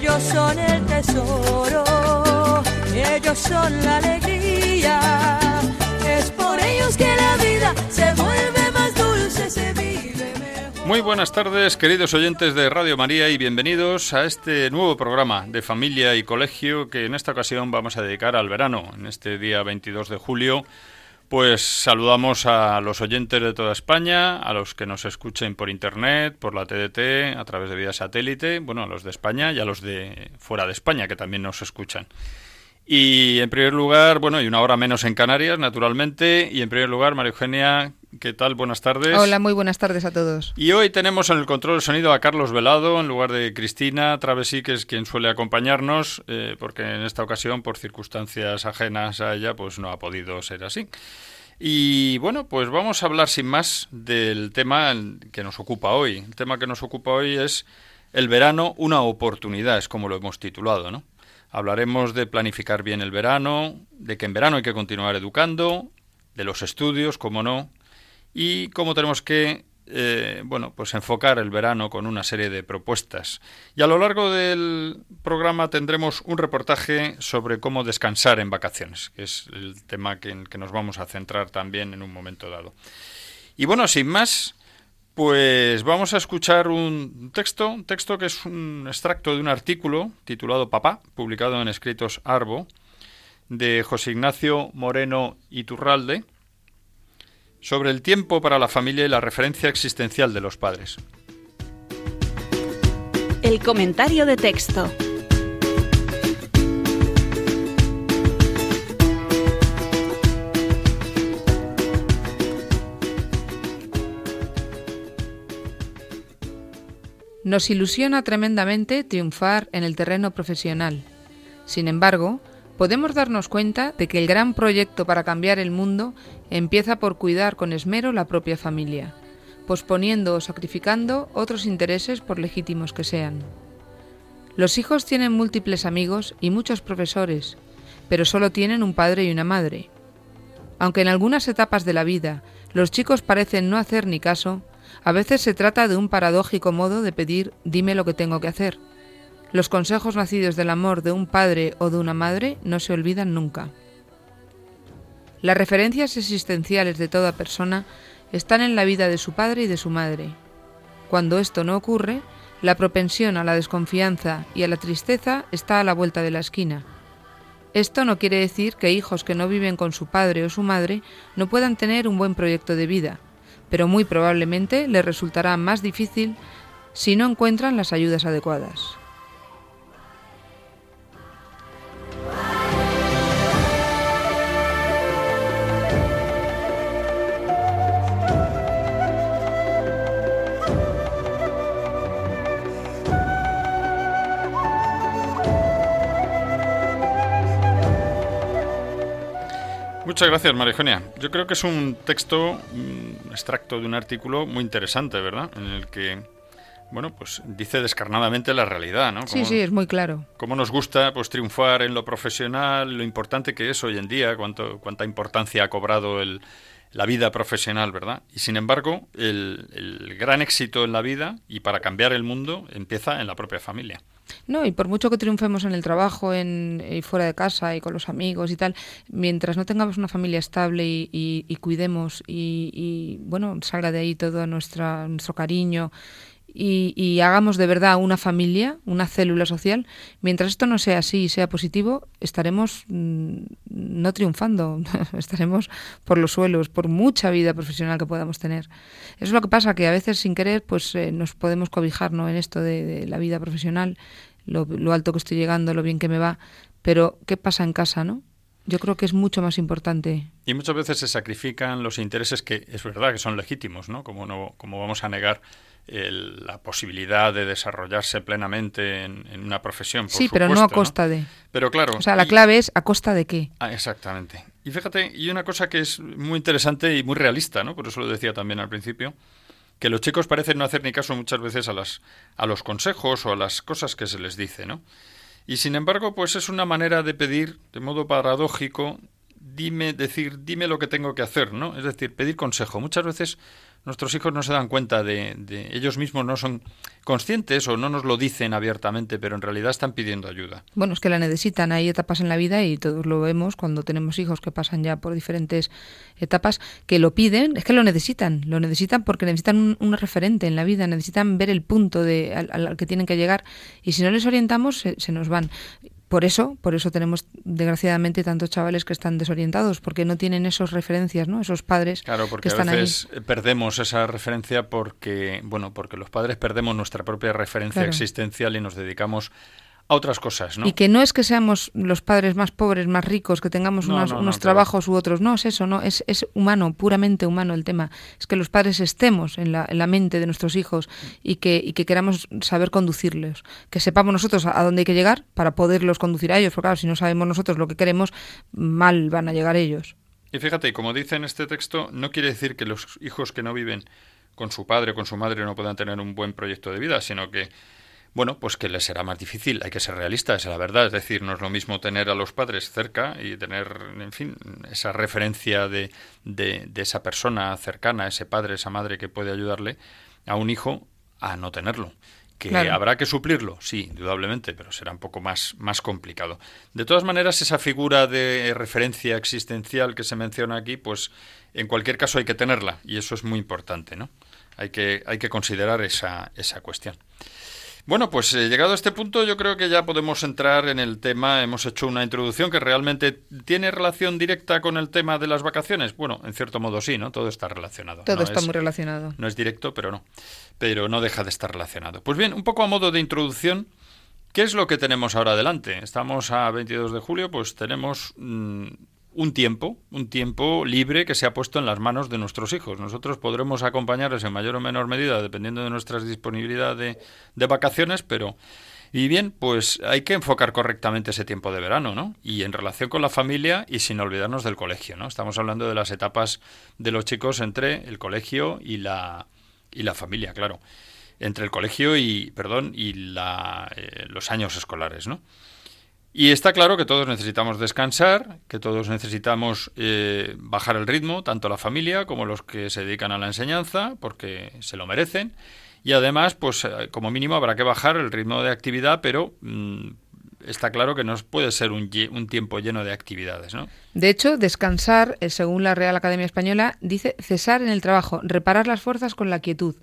Ellos son el tesoro, ellos son la alegría. Es por ellos que la vida se vuelve más dulce, se vive mejor. Muy buenas tardes, queridos oyentes de Radio María, y bienvenidos a este nuevo programa de familia y colegio que en esta ocasión vamos a dedicar al verano, en este día 22 de julio. Pues saludamos a los oyentes de toda España, a los que nos escuchen por internet, por la TDT, a través de vía satélite, bueno, a los de España y a los de fuera de España que también nos escuchan. Y en primer lugar, bueno, y una hora menos en Canarias, naturalmente. Y en primer lugar, María Eugenia, ¿qué tal? Buenas tardes. Hola, muy buenas tardes a todos. Y hoy tenemos en el control de sonido a Carlos Velado en lugar de Cristina Travesí, que es quien suele acompañarnos, eh, porque en esta ocasión, por circunstancias ajenas a ella, pues no ha podido ser así. Y bueno, pues vamos a hablar sin más del tema que nos ocupa hoy. El tema que nos ocupa hoy es el verano, una oportunidad, es como lo hemos titulado, ¿no? Hablaremos de planificar bien el verano, de que en verano hay que continuar educando, de los estudios, como no, y cómo tenemos que eh, bueno, pues enfocar el verano con una serie de propuestas. Y a lo largo del programa tendremos un reportaje sobre cómo descansar en vacaciones, que es el tema que, en que nos vamos a centrar también en un momento dado. Y bueno, sin más, pues vamos a escuchar un texto, un texto que es un extracto de un artículo titulado Papá, publicado en Escritos Arbo, de José Ignacio Moreno Iturralde, sobre el tiempo para la familia y la referencia existencial de los padres. El comentario de texto. Nos ilusiona tremendamente triunfar en el terreno profesional. Sin embargo, podemos darnos cuenta de que el gran proyecto para cambiar el mundo empieza por cuidar con esmero la propia familia, posponiendo o sacrificando otros intereses por legítimos que sean. Los hijos tienen múltiples amigos y muchos profesores, pero solo tienen un padre y una madre. Aunque en algunas etapas de la vida los chicos parecen no hacer ni caso, a veces se trata de un paradójico modo de pedir dime lo que tengo que hacer. Los consejos nacidos del amor de un padre o de una madre no se olvidan nunca. Las referencias existenciales de toda persona están en la vida de su padre y de su madre. Cuando esto no ocurre, la propensión a la desconfianza y a la tristeza está a la vuelta de la esquina. Esto no quiere decir que hijos que no viven con su padre o su madre no puedan tener un buen proyecto de vida, pero muy probablemente les resultará más difícil si no encuentran las ayudas adecuadas. Muchas gracias, María Eugenia. Yo creo que es un texto, un extracto de un artículo muy interesante, ¿verdad? En el que, bueno, pues dice descarnadamente la realidad, ¿no? Sí, sí, es muy claro. Cómo nos gusta pues triunfar en lo profesional, lo importante que es hoy en día, cuánto, cuánta importancia ha cobrado el, la vida profesional, ¿verdad? Y sin embargo, el, el gran éxito en la vida y para cambiar el mundo empieza en la propia familia. No, y por mucho que triunfemos en el trabajo, en, y fuera de casa y con los amigos y tal, mientras no tengamos una familia estable y, y- y cuidemos y, y, bueno, salga de ahí todo nuestra, nuestro cariño y, y hagamos de verdad una familia, una célula social, mientras esto no sea así y sea positivo, estaremos mm, no triunfando, estaremos por los suelos, por mucha vida profesional que podamos tener. Eso es lo que pasa, que a veces sin querer pues eh, nos podemos cobijar ¿no? en esto de, de la vida profesional, lo, lo alto que estoy llegando, lo bien que me va, pero ¿qué pasa en casa, no? Yo creo que es mucho más importante. Y muchas veces se sacrifican los intereses que es verdad que son legítimos, ¿no? Como no, como vamos a negar la posibilidad de desarrollarse plenamente en, una profesión. sí, pero no a costa de. Pero claro. O sea, la clave es a costa de qué. Ah, exactamente. Y fíjate, y una cosa que es muy interesante y muy realista, ¿no? Por eso lo decía también al principio, que los chicos parecen no hacer ni caso muchas veces a las a los consejos o a las cosas que se les dice, ¿no? Y sin embargo, pues es una manera de pedir, de modo paradójico, dime, decir, dime lo que tengo que hacer, ¿no? Es decir, pedir consejo. Muchas veces nuestros hijos no se dan cuenta de, ellos mismos no son conscientes o no nos lo dicen abiertamente, pero en realidad están pidiendo ayuda. Bueno, es que la necesitan. Hay etapas en la vida y todos lo vemos cuando tenemos hijos que pasan ya por diferentes etapas que lo piden, es que lo necesitan, lo necesitan porque necesitan un, referente en la vida, necesitan ver el punto de, al, que tienen que llegar y si no les orientamos se nos van por eso, por eso tenemos desgraciadamente tantos chavales que están desorientados, porque no tienen esas referencias, ¿no? Esos padres claro, porque que están a veces perdemos esa referencia porque, bueno, porque los padres perdemos nuestra propia referencia existencial y nos dedicamos a otras cosas, ¿no? Y que no es que seamos los padres más pobres, más ricos, que tengamos unos, trabajos u otros, no es eso, no, es, es humano, puramente humano el tema. Es que los padres estemos en la, en la mente de nuestros hijos y que, y que queramos saber conducirlos, que sepamos nosotros a, dónde hay que llegar para poderlos conducir a ellos, porque claro, si no sabemos nosotros lo que queremos, mal van a llegar ellos. Y fíjate, como dice en este texto, no quiere decir que los hijos que no viven con su padre o con su madre no puedan tener un buen proyecto de vida, sino que bueno, pues que les será más difícil, hay que ser realistas, es la verdad, es decir, no es lo mismo tener a los padres cerca y tener, en fin, esa referencia de, de, esa persona cercana, ese padre, esa madre que puede ayudarle a un hijo a no tenerlo. Que habrá que suplirlo, sí, indudablemente, pero será un poco más, más complicado. De todas maneras, esa figura de referencia existencial que se menciona aquí, pues en cualquier caso hay que tenerla, y eso es muy importante, ¿no? Hay que, hay que considerar esa, esa cuestión. Bueno, pues eh, llegado a este punto yo creo que ya podemos entrar en el tema. Hemos hecho una introducción que realmente tiene relación directa con el tema de las vacaciones. Bueno, en cierto modo sí, ¿no? Todo está relacionado. Todo está muy relacionado. No es directo, pero no. Pero no deja de estar relacionado. Pues bien, un poco a modo de introducción, ¿qué es lo que tenemos ahora adelante? Estamos a 22 de julio, pues tenemos mm, un tiempo, un tiempo libre que se ha puesto en las manos de nuestros hijos. Nosotros podremos acompañarles en mayor o menor medida dependiendo de nuestra disponibilidad de, vacaciones, pero... Y bien, pues hay que enfocar correctamente ese tiempo de verano, ¿no? Y en relación con la familia y sin olvidarnos del colegio, ¿no? Estamos hablando de las etapas de los chicos entre el colegio y la, y la familia, claro. Entre el colegio y, perdón, y la, eh, los años escolares, ¿no? Y está claro que todos necesitamos descansar, que todos necesitamos eh, bajar el ritmo, tanto la familia como los que se dedican a la enseñanza, porque se lo merecen. Y además, pues eh, como mínimo habrá que bajar el ritmo de actividad, pero mm, está claro que no puede ser un, un, tiempo lleno de actividades, ¿no? De hecho, descansar, eh, según la Real Academia Española, dice cesar en el trabajo, reparar las fuerzas con la quietud.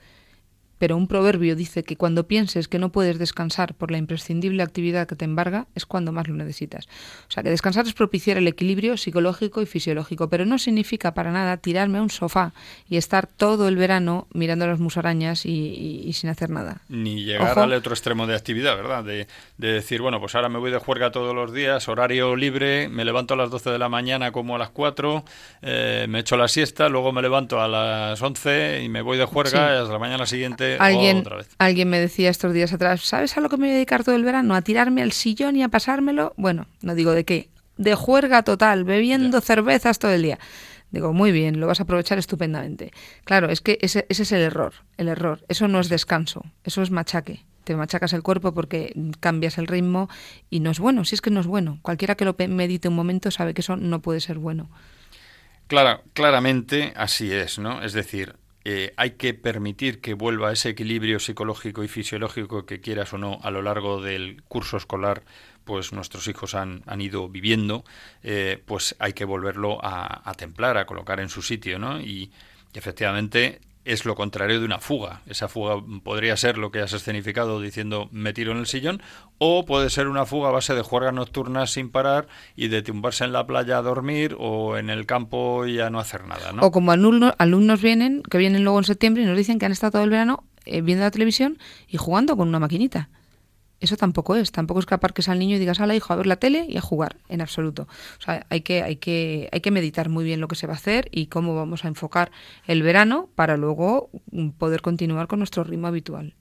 Pero un proverbio dice que cuando pienses que no puedes descansar por la imprescindible actividad que te embarga, es cuando más lo necesitas. O sea, que descansar es propiciar el equilibrio psicológico y fisiológico, pero no significa para nada tirarme a un sofá y estar todo el verano mirando las musarañas y, sin hacer nada. Ni llegar al otro extremo de actividad, ¿verdad? De, decir, bueno, pues ahora me voy de juerga todos los días, horario libre, me levanto a las 12 de la mañana como a las 4, eh, me echo la siesta, luego me levanto a las 11 y me voy de juerga y hasta la mañana siguiente alguien, Alguien me decía estos días atrás, ¿sabes a lo que me voy a dedicar todo el verano? ¿A tirarme al sillón y a pasármelo? Bueno, no digo de qué. De juerga total, bebiendo cervezas todo el día. Digo, muy bien, lo vas a aprovechar estupendamente. Claro, es que ese, ese es el error, el error. Eso no es descanso, eso es machaque te machacas el cuerpo porque cambias el ritmo y no es bueno, si es que no es bueno. Cualquiera que lo medite un momento sabe que eso no puede ser bueno. Claro, claramente así es, ¿no? Es decir, eh, hay que permitir que vuelva ese equilibrio psicológico y fisiológico que quieras o no a lo largo del curso escolar pues nuestros hijos han, han ido viviendo, eh, pues hay que volverlo a, templar, a colocar en su sitio, ¿no? Y efectivamente es lo contrario de una fuga. Esa fuga podría ser lo que has escenificado diciendo me tiro en el sillón, o puede ser una fuga a base de juergas nocturnas sin parar y de tumbarse en la playa a dormir o en el campo y a no hacer nada. ¿no? O como alumnos, alumnos vienen, que vienen luego en septiembre y nos dicen que han estado todo el verano eh, viendo la televisión y jugando con una maquinita. Eso tampoco es, tampoco es que aparques al niño y digas, la hijo, a ver la tele y a jugar, en absoluto. O sea, hay que, hay que, hay que meditar muy bien lo que se va a hacer y cómo vamos a enfocar el verano para luego poder continuar con nuestro ritmo habitual.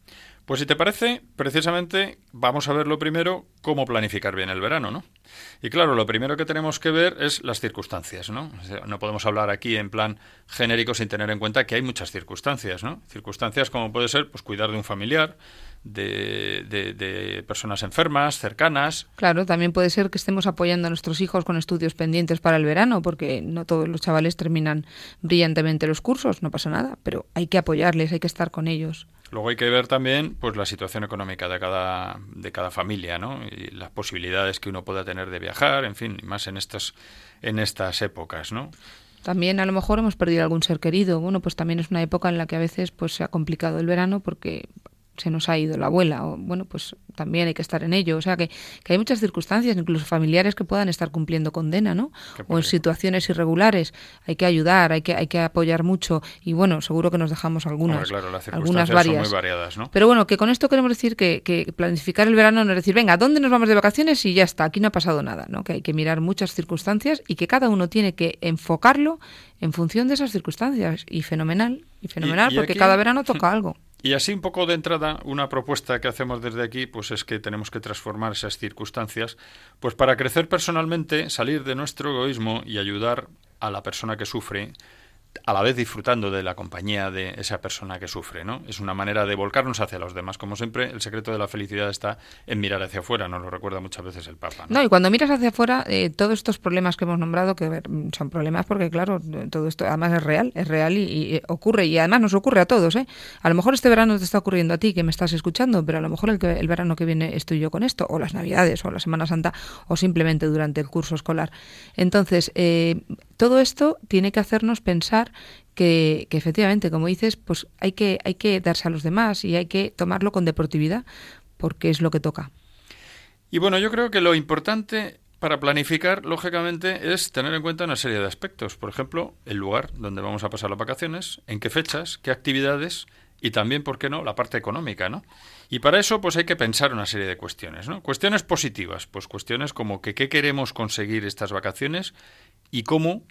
Pues si te parece, precisamente vamos a ver lo primero cómo planificar bien el verano, ¿no? Y claro, lo primero que tenemos que ver es las circunstancias, ¿no? No podemos hablar aquí en plan genérico sin tener en cuenta que hay muchas circunstancias, ¿no? Circunstancias como puede ser pues cuidar de un familiar, de, de, personas enfermas, cercanas. Claro, también puede ser que estemos apoyando a nuestros hijos con estudios pendientes para el verano, porque no todos los chavales terminan brillantemente los cursos, no pasa nada, pero hay que apoyarles, hay que estar con ellos. Luego hay que ver también pues la situación económica de cada, de cada familia, ¿no? Y las posibilidades que uno pueda tener de viajar, en fin, más en estas, en estas épocas, ¿no? También a lo mejor hemos perdido algún ser querido. Bueno, pues también es una época en la que a veces pues se ha complicado el verano porque se nos ha ido la abuela, o bueno, pues también hay que estar en ello. O sea que, que hay muchas circunstancias, incluso familiares, que puedan estar cumpliendo condena, ¿no? O en situaciones irregulares. Hay que ayudar, hay que, hay que apoyar mucho. Y bueno, seguro que nos dejamos algunas, algunas varias. variadas, ¿no? Pero bueno, que con esto queremos decir que, que, planificar el verano no es decir, venga, ¿dónde nos vamos de vacaciones? Y ya está, aquí no ha pasado nada, ¿no? Que hay que mirar muchas circunstancias y que cada uno tiene que enfocarlo en función de esas circunstancias. Y fenomenal, y fenomenal, porque cada verano toca algo. Y así un poco de entrada, una propuesta que hacemos desde aquí, pues es que tenemos que transformar esas circunstancias, pues para crecer personalmente, salir de nuestro egoísmo y ayudar a la persona que sufre a la vez disfrutando de la compañía de esa persona que sufre, ¿no? Es una manera de volcarnos hacia los demás. Como siempre, el secreto de la felicidad está en mirar hacia afuera, nos lo recuerda muchas veces el Papa. No, y cuando miras hacia afuera, eh, todos estos problemas que hemos nombrado, que son problemas porque, claro, todo esto además es real, es real y, ocurre, y además nos ocurre a todos, ¿eh? A lo mejor este verano te está ocurriendo a ti, que me estás escuchando, pero a lo mejor el, el verano que viene estoy yo con esto, o las Navidades, o la Semana Santa, o simplemente durante el curso escolar. Entonces, eh, todo esto tiene que hacernos pensar que, efectivamente, como dices, pues hay que, hay que darse a los demás y hay que tomarlo con deportividad, porque es lo que toca. Y bueno, yo creo que lo importante para planificar, lógicamente, es tener en cuenta una serie de aspectos. Por ejemplo, el lugar donde vamos a pasar las vacaciones, en qué fechas, qué actividades y también, ¿por qué no?, la parte económica, ¿no? Y para eso, pues hay que pensar una serie de cuestiones, ¿no? Cuestiones positivas, pues cuestiones como que qué queremos conseguir estas vacaciones y cómo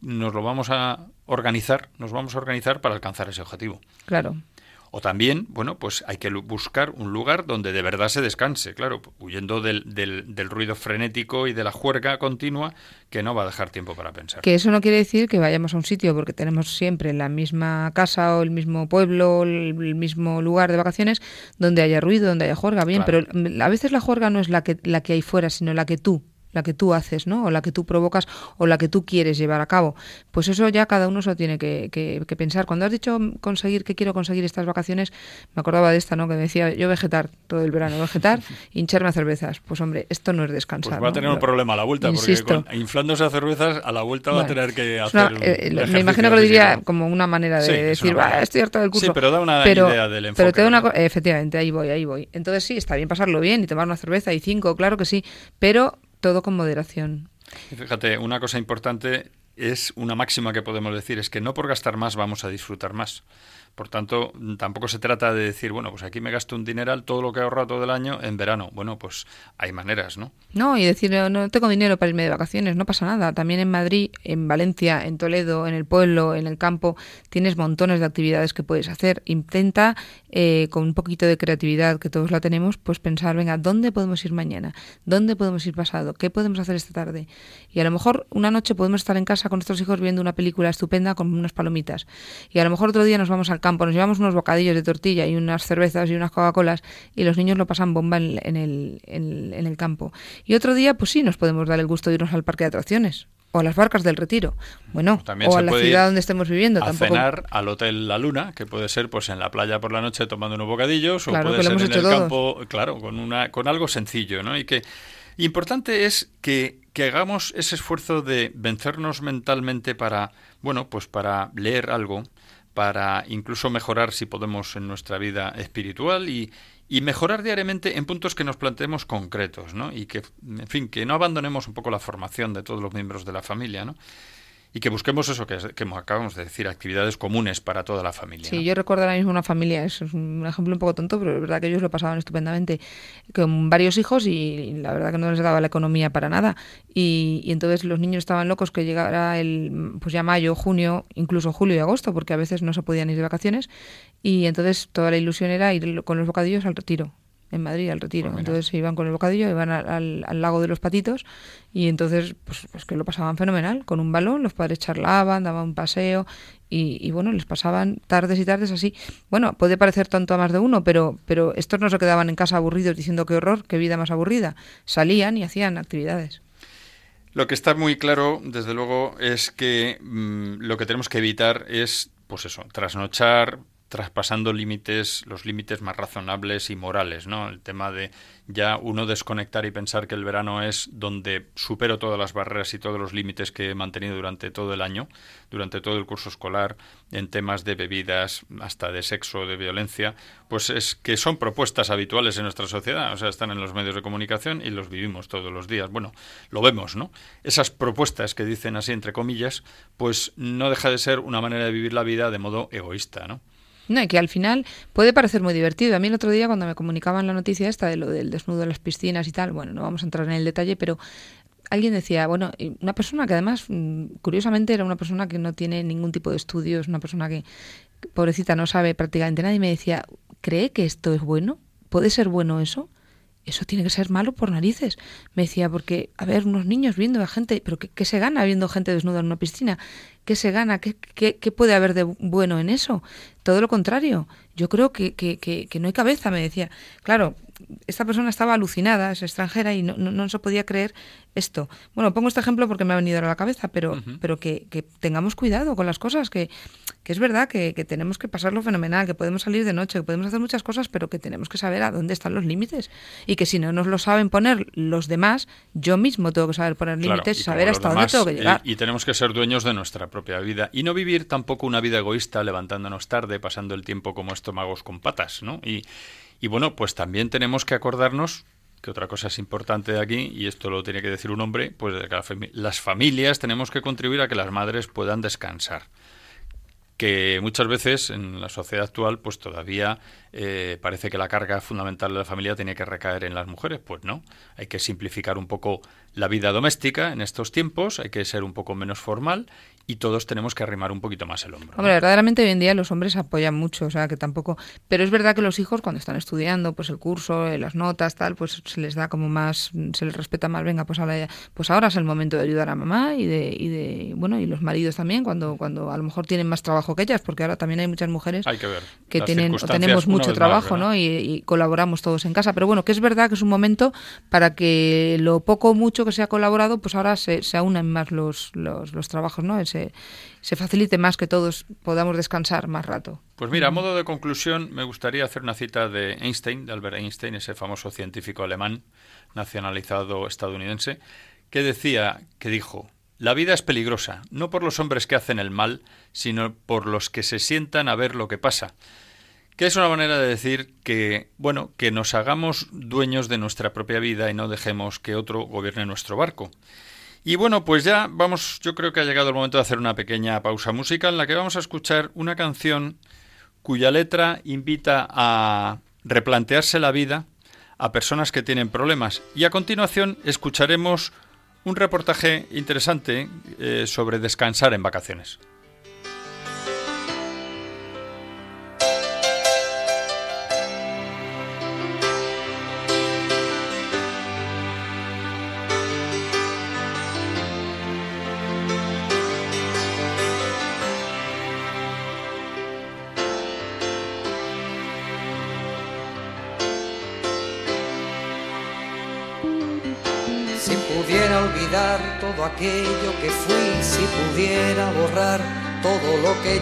nos lo vamos a organizar, nos vamos a organizar para alcanzar ese objetivo. Claro. O también, bueno, pues hay que buscar un lugar donde de verdad se descanse, claro, huyendo del, del, del, ruido frenético y de la juerga continua que no va a dejar tiempo para pensar. Que eso no quiere decir que vayamos a un sitio porque tenemos siempre la misma casa o el mismo pueblo, el, mismo lugar de vacaciones donde haya ruido, donde haya juerga, bien, pero a veces la juerga no es la que, la que hay fuera, sino la que tú la que tú haces, ¿no? O la que tú provocas o la que tú quieres llevar a cabo. Pues eso ya cada uno se lo tiene que, que, pensar. Cuando has dicho conseguir que quiero conseguir estas vacaciones, me acordaba de esta, ¿no? Que decía yo vegetar todo el verano, vegetar, hincharme a cervezas. Pues hombre, esto no es descansar. Pues va a tener un problema a la vuelta, porque con, inflándose a cervezas, a la vuelta va a tener que hacer. Eh, me imagino que lo diría como una manera de decir, estoy harto del curso. Sí, pero da una idea del enfoque. Pero te da una, efectivamente, ahí voy, ahí voy. Entonces sí, está bien pasarlo bien y tomar una cerveza y cinco, claro que sí, pero todo con moderación. fíjate, una cosa importante es una máxima que podemos decir, es que no por gastar más vamos a disfrutar más. Por tanto, tampoco se trata de decir, bueno, pues aquí me gasto un dineral, todo lo que he ahorrado todo el año en verano. Bueno, pues hay maneras, ¿no? No, y decir, no tengo dinero para irme de vacaciones, no pasa nada. También en Madrid, en Valencia, en Toledo, en el pueblo, en el campo, tienes montones de actividades que puedes hacer. Intenta, eh, con un poquito de creatividad, que todos la tenemos, pues pensar, venga, ¿dónde podemos ir mañana? ¿Dónde podemos ir pasado? ¿Qué podemos hacer esta tarde? Y a lo mejor una noche podemos estar en casa con nuestros hijos viendo una película estupenda con unas palomitas. Y a lo mejor otro día nos vamos al campo, nos llevamos unos bocadillos de tortilla y unas cervezas y unas Coca-Colas y los niños lo pasan bomba en, el, en, el campo. Y otro día, pues sí, nos podemos dar el gusto de irnos al parque de atracciones o a las barcas del retiro. Bueno, o a la ciudad donde estemos viviendo. A cenar al Hotel La Luna, que puede ser pues en la playa por la noche tomando unos bocadillos, o puede ser en el campo, claro, con, una, con algo sencillo, ¿no? Y que importante es que, que hagamos ese esfuerzo de vencernos mentalmente para, bueno, pues para leer algo, para incluso mejorar si podemos en nuestra vida espiritual y, y mejorar diariamente en puntos que nos planteemos concretos, ¿no? Y que, en fin, que no abandonemos un poco la formación de todos los miembros de la familia, ¿no? Y que busquemos eso que, que acabamos de decir, actividades comunes para toda la familia. Sí, yo recuerdo ahora mismo una familia, es un ejemplo un poco tonto, pero es verdad que ellos lo pasaban estupendamente, con varios hijos y, la verdad que no les daba la economía para nada. Y, entonces los niños estaban locos que llegara el, pues ya mayo, junio, incluso julio y agosto, porque a veces no se podían ir de vacaciones. Y entonces toda la ilusión era ir con los bocadillos al retiro en Madrid al retiro. Pues entonces se iban con el bocadillo, iban al, lago de los patitos y entonces pues, pues, que lo pasaban fenomenal. Con un balón los padres charlaban, daban un paseo y, bueno, les pasaban tardes y tardes así. Bueno, puede parecer tonto a más de uno, pero, pero estos no se quedaban en casa aburridos diciendo qué horror, qué vida más aburrida. Salían y hacían actividades. Lo que está muy claro, desde luego, es que mm, lo que tenemos que evitar es, pues eso, trasnochar, traspasando límites, los límites más razonables y morales, ¿no? El tema de ya uno desconectar y pensar que el verano es donde supero todas las barreras y todos los límites que he mantenido durante todo el año, durante todo el curso escolar, en temas de bebidas, hasta de sexo, de violencia, pues es que son propuestas habituales en nuestra sociedad, o sea, están en los medios de comunicación y los vivimos todos los días. Bueno, lo vemos, ¿no? Esas propuestas que dicen así entre comillas, pues no deja de ser una manera de vivir la vida de modo egoísta, ¿no? No, y que al final puede parecer muy divertido. A mí el otro día cuando me comunicaban la noticia esta de lo del desnudo de las piscinas y tal, bueno, no vamos a entrar en el detalle, pero alguien decía, bueno, una persona que además, mm, curiosamente, era una persona que no tiene ningún tipo de estudios, una persona que, pobrecita, no sabe prácticamente nada, y me decía, ¿cree que esto es bueno? ¿Puede ser bueno eso? Eso tiene que ser malo por narices. Me decía, porque, a ver, unos niños viendo a gente, pero ¿qué, qué se gana viendo gente desnuda en una piscina? ¿Qué se gana? ¿Qué, qué, qué puede haber de bueno en eso? Todo lo contrario. Yo creo que, que, que, no hay cabeza, me decía. Claro, esta persona estaba alucinada, es extranjera y no, no, se podía creer esto. Bueno, pongo este ejemplo porque me ha venido a la cabeza, pero, pero que, que, tengamos cuidado con las cosas, que, que es verdad que, que, tenemos que pasarlo fenomenal, que podemos salir de noche, que podemos hacer muchas cosas, pero que tenemos que saber a dónde están los límites y que si no nos lo saben poner los demás, yo mismo tengo que saber poner límites y saber hasta dónde tengo que llegar. Y, y tenemos que ser dueños de nuestra propia vida y no vivir tampoco una vida egoísta levantándonos tarde, pasando el tiempo como estómagos con patas, ¿no? Y, y bueno, pues también tenemos que acordarnos que otra cosa es importante de aquí, y esto lo tiene que decir un hombre, pues de que las familias tenemos que contribuir a que las madres puedan descansar que muchas veces en la sociedad actual pues todavía eh, parece que la carga fundamental de la familia tiene que recaer en las mujeres. Pues no, hay que simplificar un poco la vida doméstica en estos tiempos, hay que ser un poco menos formal y todos tenemos que arrimar un poquito más el hombro. Hombre, verdaderamente hoy en día los hombres apoyan mucho, o sea que tampoco. Pero es verdad que los hijos cuando están estudiando, pues el curso, eh, las notas, tal, pues se les da como más, se les respeta más. Venga, pues ahora, pues ahora es el momento de ayudar a mamá y de, y de, bueno, y los maridos también cuando, cuando a lo mejor tienen más trabajo que ellas, porque ahora también hay muchas mujeres que, tienen, tenemos mucho trabajo, ¿no? Y, colaboramos todos en casa. Pero bueno, que es verdad que es un momento para que lo poco o mucho que se ha colaborado, pues ahora se, se unan más los, los, los trabajos, ¿no? Se, facilite más que todos podamos descansar más rato. Pues mira, a modo de conclusión, me gustaría hacer una cita de Einstein, de Albert Einstein, ese famoso científico alemán nacionalizado estadounidense, que decía, que dijo, la vida es peligrosa, no por los hombres que hacen el mal, sino por los que se sientan a ver lo que pasa. Que es una manera de decir que, bueno, que nos hagamos dueños de nuestra propia vida y no dejemos que otro gobierne nuestro barco. Y bueno, pues ya vamos, yo creo que ha llegado el momento de hacer una pequeña pausa musical en la que vamos a escuchar una canción cuya letra invita a replantearse la vida a personas que tienen problemas. Y a continuación escucharemos un reportaje interesante eh, sobre descansar en vacaciones.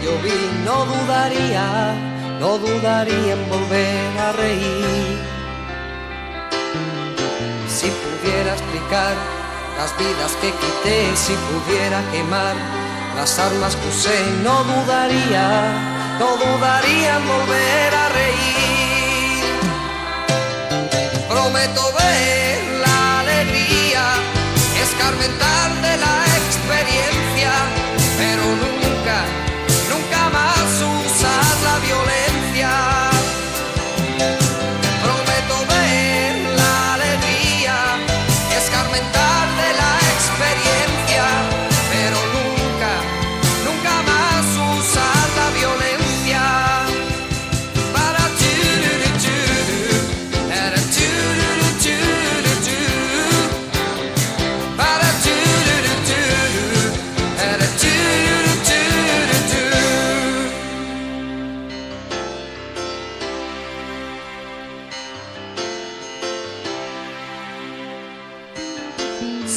Yo vi, no dudaría, no dudaría en volver a reír. Si pudiera explicar las vidas que quité, si pudiera quemar las armas que usé, no dudaría, no dudaría en volver a reír. Prometo ver la alegría escarmentar de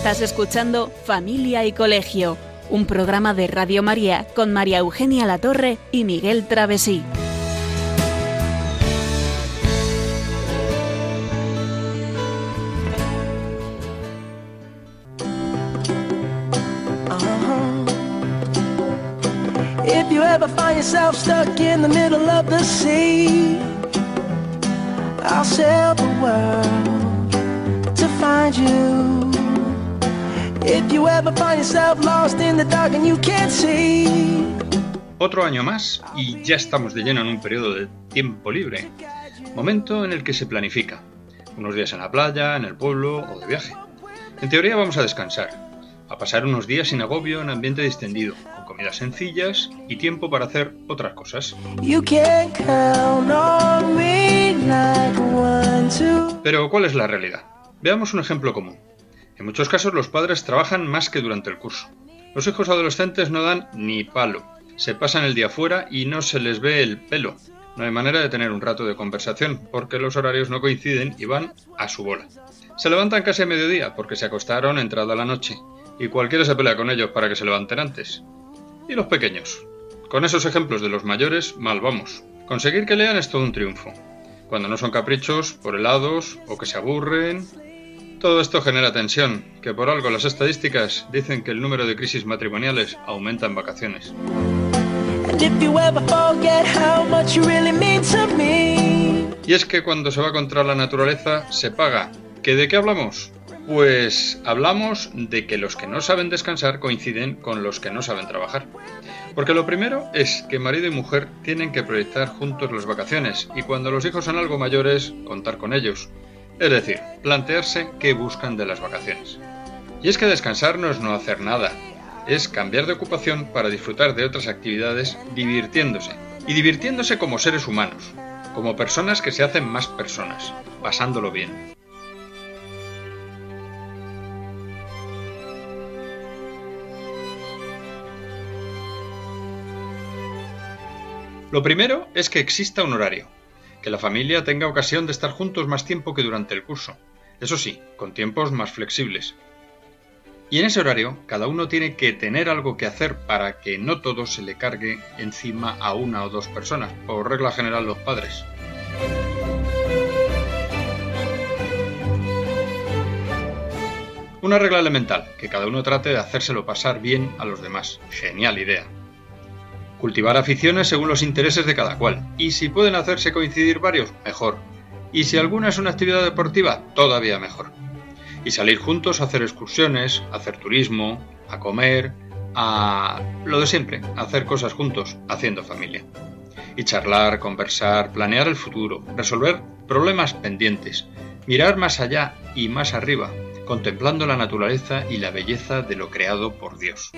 Estás escuchando Familia y Colegio, un programa de Radio María con María Eugenia Latorre y Miguel Travesí. If you ever find yourself stuck in the middle of the sea, I'll sail the world to find you. If you ever find yourself lost in the dark and you can't see, Otro año más y ya estamos de lleno en un periodo de tiempo libre, momento en el que se planifica, unos días en la playa, en el pueblo o de viaje. En teoría vamos a descansar, a pasar unos días sin agobio en ambiente distendido, con comidas sencillas y tiempo para hacer otras cosas. Pero ¿cuál es la realidad? Veamos un ejemplo común. En muchos casos los padres trabajan más que durante el curso. Los hijos adolescentes no dan ni palo. Se pasan el día fuera y no se les ve el pelo. No hay manera de tener un rato de conversación porque los horarios no coinciden y van a su bola. Se levantan casi a mediodía porque se acostaron entrada la noche y cualquiera se pelea con ellos para que se levanten antes. ¿Y los pequeños? Con esos ejemplos de los mayores, mal vamos. Conseguir que lean es todo un triunfo. Cuando no son caprichos, por helados o que se aburren. Todo esto genera tensión, que por algo las estadísticas dicen que el número de crisis matrimoniales aumenta en vacaciones. Y es que cuando se va contra la naturaleza se paga. ¿Que de qué hablamos? Pues hablamos de que los que no saben descansar coinciden con los que no saben trabajar. Porque lo primero es que marido y mujer tienen que proyectar juntos las vacaciones y cuando los hijos son algo mayores, contar con ellos. Es decir, plantearse qué buscan de las vacaciones. Y es que descansar no es no hacer nada, es cambiar de ocupación para disfrutar de otras actividades divirtiéndose. Y divirtiéndose como seres humanos, como personas que se hacen más personas, pasándolo bien. Lo primero es que exista un horario, que la familia tenga ocasión de estar juntos más tiempo que durante el curso, eso sí, con tiempos más flexibles. Y en ese horario, cada uno tiene que tener algo que hacer para que no todo se le cargue encima a una o dos personas, por regla general los padres. Una regla elemental, que cada uno trate de hacérselo pasar bien a los demás. Genial idea. Cultivar aficiones según los intereses de cada cual, y si pueden hacerse coincidir varios, mejor. Y si alguna es una actividad deportiva, todavía mejor. Y salir juntos a hacer excursiones, a hacer turismo, a comer, a lo de siempre, hacer cosas juntos, haciendo familia. Y charlar, conversar, planear el futuro, resolver problemas pendientes, mirar más allá y más arriba, contemplando la naturaleza y la belleza de lo creado por Dios.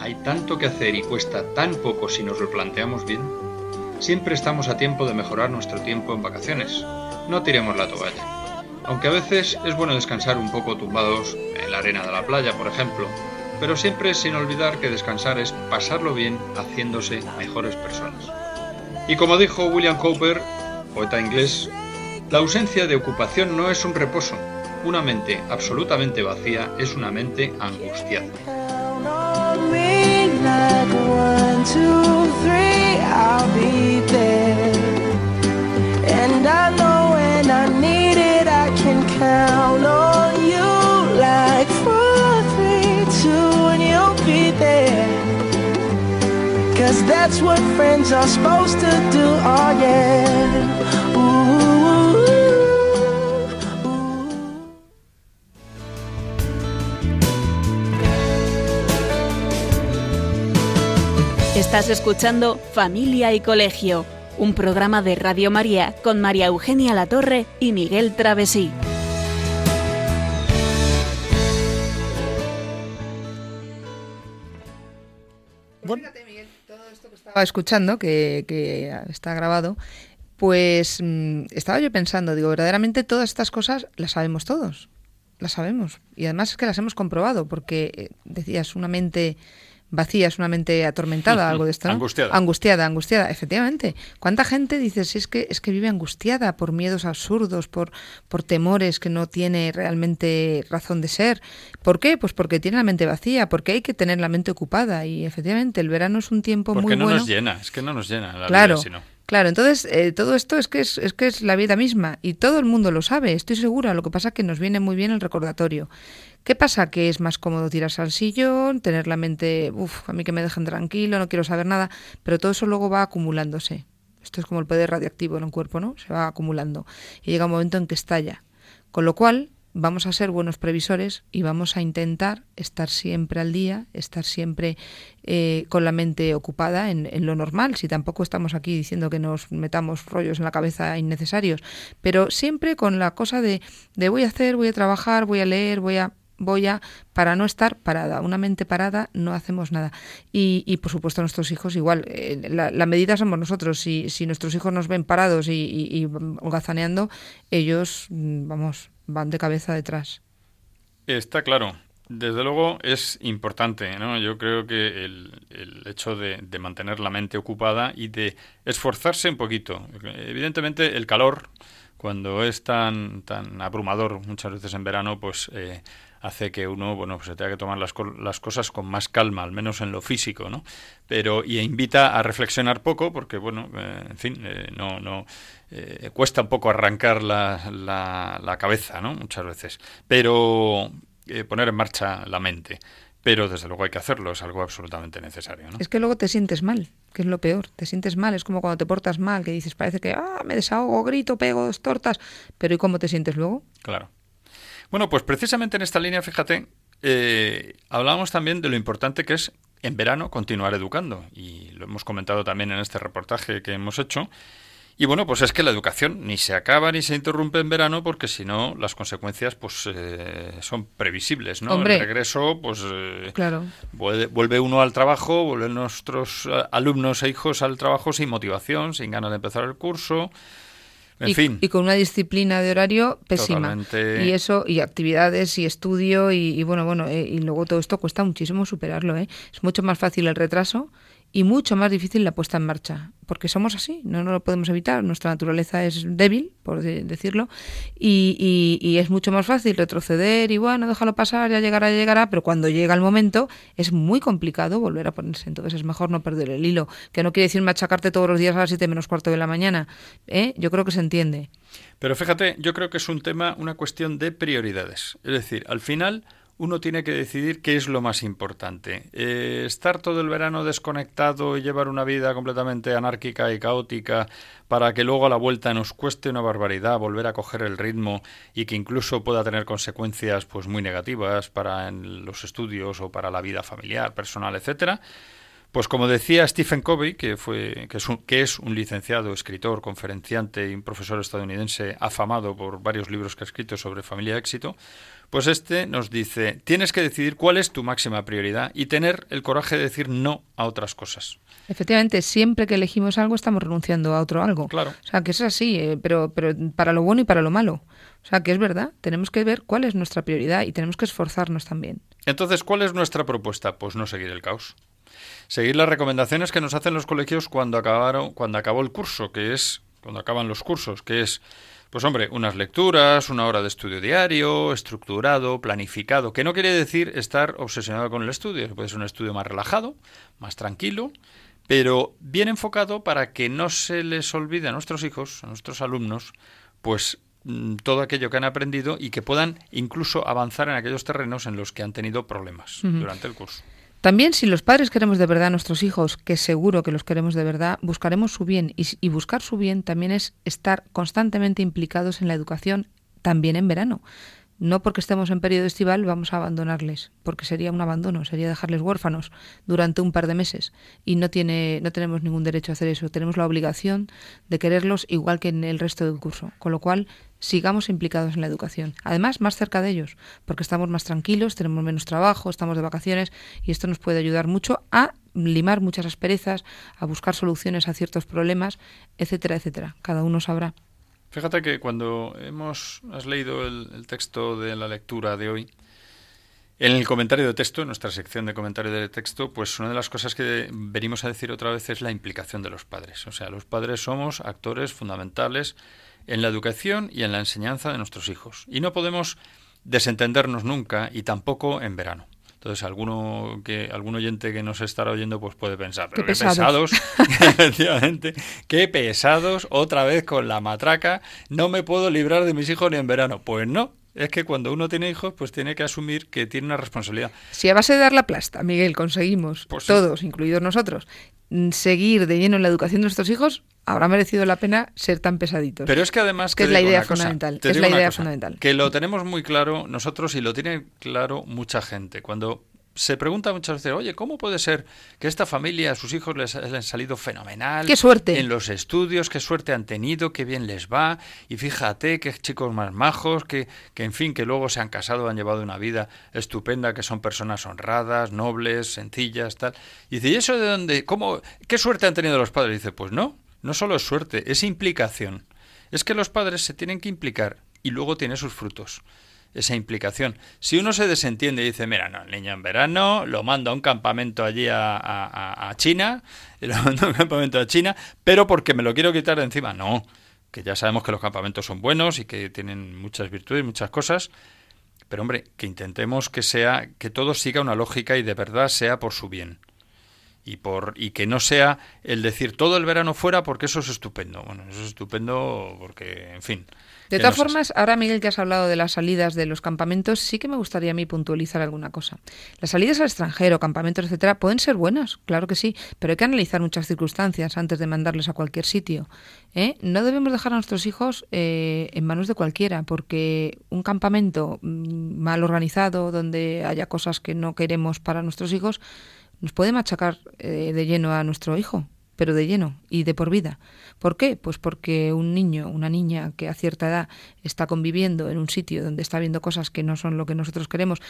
Hay tanto que hacer y cuesta tan poco si nos lo planteamos bien. Siempre estamos a tiempo de mejorar nuestro tiempo en vacaciones. No tiremos la toalla. Aunque a veces es bueno descansar un poco tumbados en la arena de la playa, por ejemplo, pero siempre sin olvidar que descansar es pasarlo bien haciéndose mejores personas. Y como dijo William Cowper, poeta inglés, la ausencia de ocupación no es un reposo. Una mente absolutamente vacía es una mente angustiada. That's what friends are supposed to do, oh yeah. Estás escuchando Familia y Colegio, un programa de Radio María con María Eugenia Latorre y Miguel Travesí. Fíjate, Miguel, todo esto que estaba escuchando, que, que está grabado, pues mm, estaba yo pensando, digo, verdaderamente todas estas cosas las sabemos todos, las sabemos. Y además es que las hemos comprobado, porque eh, decías, una mente vacía es una mente atormentada, algo de esto, ¿no? Angustiada. Angustiada, angustiada, efectivamente. ¿Cuánta gente dices si es que es que vive angustiada por miedos absurdos, por por temores que no tiene realmente razón de ser? ¿Por qué? Pues porque tiene la mente vacía, porque hay que tener la mente ocupada y efectivamente el verano es un tiempo Porque muy no bueno. nos llena, es que no nos llena la Claro. vida. Claro, entonces eh, todo esto es que es, es que es la vida misma y todo el mundo lo sabe, estoy segura. Lo que pasa es que nos viene muy bien el recordatorio. ¿Qué pasa? Que es más cómodo tirarse al sillón, tener la mente, uff, a mí que me dejen tranquilo, no quiero saber nada, pero todo eso luego va acumulándose. Esto es como el poder radioactivo en un cuerpo, ¿no? Se va acumulando y llega un momento en que estalla. Con lo cual, vamos a ser buenos previsores y vamos a intentar estar siempre al día, estar siempre eh, con la mente ocupada en, en lo normal, si tampoco estamos aquí diciendo que nos metamos rollos en la cabeza innecesarios, pero siempre con la cosa de, de voy a hacer, voy a trabajar, voy a leer, voy a voy a para no estar parada una mente parada no hacemos nada y, y por supuesto nuestros hijos igual eh, la, medida somos nosotros si, si nuestros hijos nos ven parados y, y, y holgazaneando ellos mm, vamos van de cabeza detrás Está claro. Desde luego es importante, ¿no? Yo creo que el, el hecho de, de mantener la mente ocupada y de esforzarse un poquito. Evidentemente el calor, cuando es tan, tan abrumador muchas veces en verano, pues eh, hace que uno, bueno, pues se tenga que tomar las, las cosas con más calma, al menos en lo físico, ¿no? Pero, y invita a reflexionar poco, porque, bueno, eh, en fin, eh, no, no, eh, cuesta un poco arrancar la, la, la cabeza, ¿no? Muchas veces. Pero eh, poner en marcha la mente. Pero desde luego hay que hacerlo, es algo absolutamente necesario, ¿no? es que luego te sientes mal que es lo peor te sientes mal es como cuando te portas mal que dices parece que ah, me desahogo grito pego dos tortas pero ¿y cómo te sientes luego? Claro. Bueno, pues precisamente en esta línea, fíjate, eh, hablábamos también de lo importante que es en verano continuar educando. Y lo hemos comentado también en este reportaje que hemos hecho. Y bueno, pues es que la educación ni se acaba ni se interrumpe en verano porque si no las consecuencias pues eh, son previsibles, ¿no? Hombre. El regreso pues eh, claro vuelve, vuelve uno al trabajo, vuelven nuestros eh, alumnos e hijos al trabajo sin motivación, sin ganas de empezar el curso. En y, fin. y con una disciplina de horario pésima Totalmente. y eso y actividades y estudio y, y bueno bueno eh, y luego todo esto cuesta muchísimo superarlo ¿eh? es mucho más fácil el retraso y mucho más difícil la puesta en marcha porque somos así no, no lo podemos evitar nuestra naturaleza es débil por de- decirlo y, y- y es mucho más fácil retroceder y bueno déjalo pasar ya llegará ya llegará pero cuando llega el momento es muy complicado volver a ponerse entonces es mejor no perder el hilo que no quiere decir machacarte todos los días a las 7 menos cuarto de la mañana ¿eh? yo creo que se entiende Pero fíjate, yo creo que es un tema, una cuestión de prioridades. Es decir, al final uno tiene que decidir qué es lo más importante. Eh, estar todo el verano desconectado y llevar una vida completamente anárquica y caótica para que luego a la vuelta nos cueste una barbaridad volver a coger el ritmo y que incluso pueda tener consecuencias pues muy negativas para los estudios o para la vida familiar, personal, etcétera. Pues como decía Stephen Covey, que, fue, que, es un, que es un licenciado, escritor, conferenciante y un profesor estadounidense afamado por varios libros que ha escrito sobre familia de éxito, pues este nos dice, tienes que decidir cuál es tu máxima prioridad y tener el coraje de decir no a otras cosas. Efectivamente, siempre que elegimos algo estamos renunciando a otro algo. Claro. O sea, que es así, eh, pero, pero para lo bueno y para lo malo. O sea, que es verdad, tenemos que ver cuál es nuestra prioridad y tenemos que esforzarnos también. Entonces, ¿cuál es nuestra propuesta? Pues no seguir el caos. Seguir las recomendaciones que nos hacen los colegios cuando acabaron, cuando acabó el curso, que es cuando acaban los cursos, que es, pues hombre, unas lecturas, una hora de estudio diario, estructurado, planificado, que no quiere decir estar obsesionado con el estudio, puede ser un estudio más relajado, más tranquilo, pero bien enfocado para que no se les olvide a nuestros hijos, a nuestros alumnos, pues mm, todo aquello que han aprendido y que puedan incluso avanzar en aquellos terrenos en los que han tenido problemas durante el curso. También si los padres queremos de verdad a nuestros hijos, que seguro que los queremos de verdad, buscaremos su bien. Y, y, buscar su bien también es estar constantemente implicados en la educación, también en verano. No porque estemos en periodo estival vamos a abandonarles, porque sería un abandono, sería dejarles huérfanos durante un par de meses. Y no, tiene, no tenemos ningún derecho a hacer eso. Tenemos la obligación de quererlos igual que en el resto del curso. Con lo cual, sigamos implicados en la educación. Además, más cerca de ellos, porque estamos más tranquilos, tenemos menos trabajo, estamos de vacaciones y esto nos puede ayudar mucho a limar muchas asperezas, a buscar soluciones a ciertos problemas, etcétera, etcétera. Cada uno sabrá. Fíjate que cuando hemos has leído el, el, texto de la lectura de hoy, en el comentario de texto, en nuestra sección de comentario de texto, pues una de las cosas que venimos a decir otra vez es la implicación de los padres. O sea, los padres somos actores fundamentales en la educación y en la enseñanza de nuestros hijos. Y no podemos desentendernos nunca y tampoco en verano. Entonces, alguno que algún oyente que nos estará oyendo pues puede pensar, pero qué, qué pesados, efectivamente, qué pesados, otra vez con la matraca, no me puedo librar de mis hijos ni en verano. Pues no, es que cuando uno tiene hijos, pues tiene que asumir que tiene una responsabilidad. Si a base de dar la plasta, Miguel, conseguimos, pues todos, sí. incluidos nosotros, seguir de lleno en la educación de nuestros hijos, habrá merecido la pena ser tan pesaditos. Pero es que además que es la idea fundamental, cosa, es la idea cosa, fundamental. Que lo tenemos muy claro nosotros y lo tiene claro mucha gente. Cuando se pregunta muchas veces, oye, ¿cómo puede ser que esta familia, a sus hijos les, les han salido fenomenal? ¡Qué suerte! En los estudios, qué suerte han tenido, qué bien les va, y fíjate, qué chicos más majos, que, que en fin, que luego se han casado, han llevado una vida estupenda, que son personas honradas, nobles, sencillas, tal. Y dice, ¿y eso de dónde? ¿Cómo? ¿Qué suerte han tenido los padres? Y dice, pues no, no solo es suerte, es implicación. Es que los padres se tienen que implicar y luego tiene sus frutos esa implicación. Si uno se desentiende y dice, mira, no, el niño en verano lo mando a un campamento allí a, a, China, lo mando a un campamento a China, pero porque me lo quiero quitar de encima. No, que ya sabemos que los campamentos son buenos y que tienen muchas virtudes, muchas cosas, pero hombre, que intentemos que sea, que todo siga una lógica y de verdad sea por su bien. Y, por, y que no sea el decir todo el verano fuera porque eso es estupendo. Bueno, eso es estupendo porque, en fin, de todas formas, ahora Miguel que has hablado de las salidas de los campamentos, sí que me gustaría a mí puntualizar alguna cosa. Las salidas al extranjero, campamentos, etcétera, pueden ser buenas, claro que sí, pero hay que analizar muchas circunstancias antes de mandarles a cualquier sitio. ¿eh? No debemos dejar a nuestros hijos eh, en manos de cualquiera, porque un campamento mal organizado, donde haya cosas que no queremos para nuestros hijos, nos puede machacar eh, de lleno a nuestro hijo pero de lleno y de por vida. ¿Por qué? Pues porque un niño, una niña que a cierta edad está conviviendo en un sitio donde está viendo cosas que no son lo que nosotros queremos,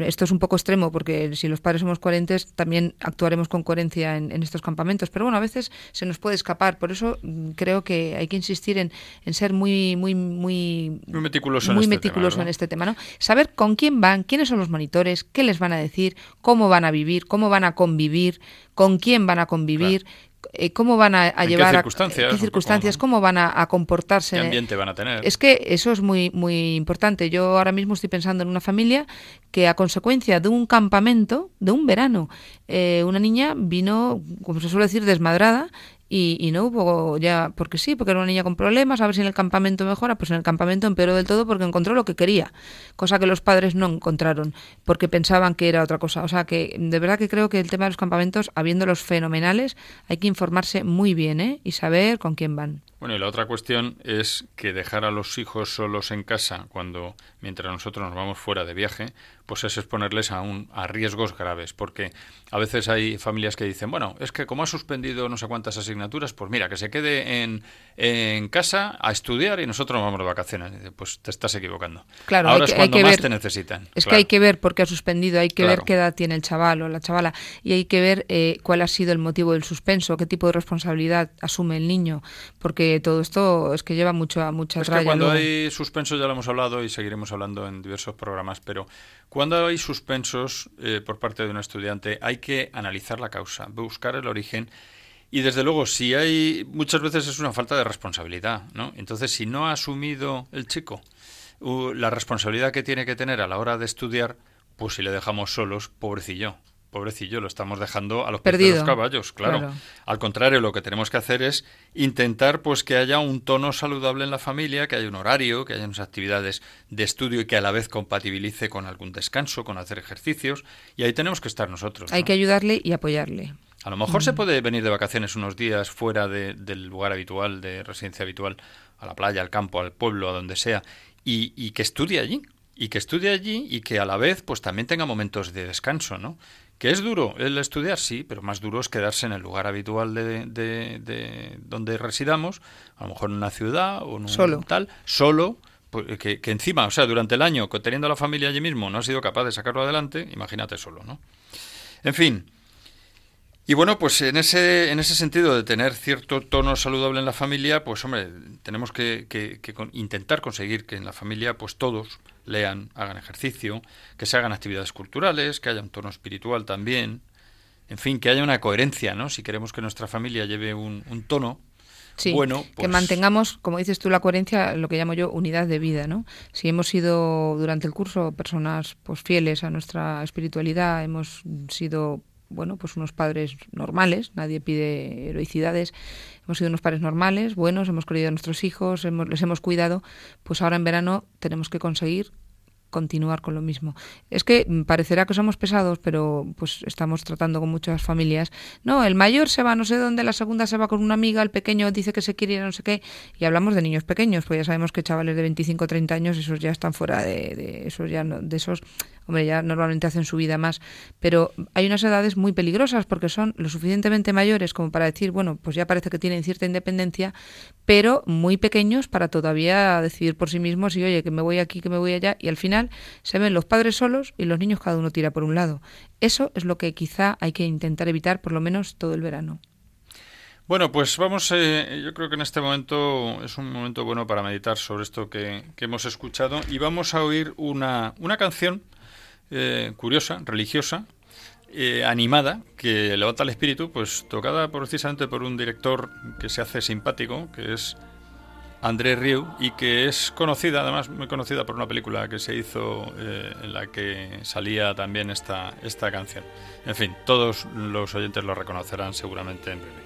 esto es un poco extremo porque si los padres somos coherentes también actuaremos con coherencia en, en estos campamentos, pero bueno, a veces se nos puede escapar, por eso creo que hay que insistir en, en ser muy muy muy, muy meticuloso, muy en, este meticuloso tema, en este tema, ¿no? Saber con quién van, quiénes son los monitores, qué les van a decir, cómo van a vivir, cómo van a convivir, con quién van a convivir, claro eh, cómo van a, a llevar qué circunstancias, a, qué circunstancias cómo van a, a, comportarse. Qué ambiente van a tener es que eso es muy muy importante. Yo ahora mismo estoy pensando en una familia que a consecuencia de un campamento de un verano eh, una niña vino como se suele decir desmadrada y, y, no hubo ya, porque sí, porque era una niña con problemas, a ver si en el campamento mejora, pues en el campamento empeoró del todo porque encontró lo que quería, cosa que los padres no encontraron, porque pensaban que era otra cosa. O sea que de verdad que creo que el tema de los campamentos, habiéndolos fenomenales, hay que informarse muy bien ¿eh? y saber con quién van. Bueno, y la otra cuestión es que dejar a los hijos solos en casa cuando, mientras nosotros nos vamos fuera de viaje, pues es exponerles a, un, a riesgos graves, porque a veces hay familias que dicen, bueno, es que como ha suspendido no sé cuántas asignaturas, pues mira, que se quede en, en casa a estudiar y nosotros nos vamos de vacaciones. Pues te estás equivocando. Claro, Ahora hay que, es cuando hay que más ver, te necesitan. Es claro. que hay que ver por qué ha suspendido, hay que Claro. ver qué edad tiene el chaval o la chavala y hay que ver eh, cuál ha sido el motivo del suspenso, qué tipo de responsabilidad asume el niño, porque todo esto es que lleva mucho a mucha Es que cuando luego. hay suspensos, ya lo hemos hablado y seguiremos hablando en diversos programas, pero cuando hay suspensos eh, por parte de un estudiante hay que analizar la causa, buscar el origen Y desde luego, si hay, muchas veces es una falta de responsabilidad, ¿no? Entonces, si no ha asumido el chico la responsabilidad que tiene que tener a la hora de estudiar, pues si le dejamos solos, pobrecillo, pobrecillo, lo estamos dejando a los pies de los caballos, claro. Al contrario, lo que tenemos que hacer es intentar pues que haya un tono saludable en la familia, que haya un horario, que haya unas actividades de estudio y que a la vez compatibilice con algún descanso, con hacer ejercicios, y ahí tenemos que estar nosotros. Hay que ayudarle y apoyarle. A lo mejor se mm. puede venir de vacaciones unos días fuera del lugar habitual, de residencia habitual, a la playa, al campo, al pueblo, a donde sea, y, y que estudie allí, y que estudie allí y que a la vez pues también tenga momentos de descanso, ¿no? ¿Que es duro el estudiar? Sí, pero más duro es quedarse en el lugar habitual de, de, donde residamos, a lo mejor en una ciudad o en un solo. tal, solo, pues, que, que, encima, o sea, durante el año, teniendo a la familia allí mismo, no ha sido capaz de sacarlo adelante, imagínate solo, ¿no? En fin, y bueno, pues en ese, en ese sentido de tener cierto tono saludable en la familia, pues hombre, tenemos que, que, intentar conseguir que en la familia pues todos lean, hagan ejercicio, que se hagan actividades culturales, que haya un tono espiritual también, en fin, que haya una coherencia, ¿no? Si queremos que nuestra familia lleve un, un tono, Sí, bueno, que pues mantengamos, como dices tú, la coherencia, lo que llamo yo unidad de vida, ¿no? Si hemos sido durante el curso personas pues fieles a nuestra espiritualidad, hemos sido bueno, pues unos padres normales, nadie pide heroicidades, hemos sido unos padres normales, buenos, hemos creído a nuestros hijos, hemos, les hemos cuidado, pues ahora en verano tenemos que conseguir continuar con lo mismo. Es que parecerá que somos pesados, pero pues estamos tratando con muchas familias. No, el mayor se va no sé dónde, la segunda se va con una amiga, el pequeño dice que se quiere ir a no sé qué, y hablamos de niños pequeños, pues ya sabemos que chavales de 25 o 30 años, esos ya están fuera de, de esos ya no, de esos hombre, ya normalmente hacen su vida más, pero hay unas edades muy peligrosas porque son lo suficientemente mayores como para decir, bueno, pues ya parece que tienen cierta independencia, pero muy pequeños para todavía decidir por sí mismos y, oye, que me voy aquí, que me voy allá, y al final se ven los padres solos y los niños cada uno tira por un lado. Eso es lo que quizá hay que intentar evitar por lo menos todo el verano. Bueno, pues vamos, eh, yo creo que en este momento es un momento bueno para meditar sobre esto que, hemos escuchado y vamos a oír una, una canción eh, curiosa, religiosa, eh, animada, que levanta el espíritu, pues tocada precisamente por un director que se hace simpático, que es André Rieu, y que es conocida, además muy conocida por una película que se hizo eh, en la que salía también esta, esta canción. En fin, todos los oyentes lo reconocerán seguramente en breve.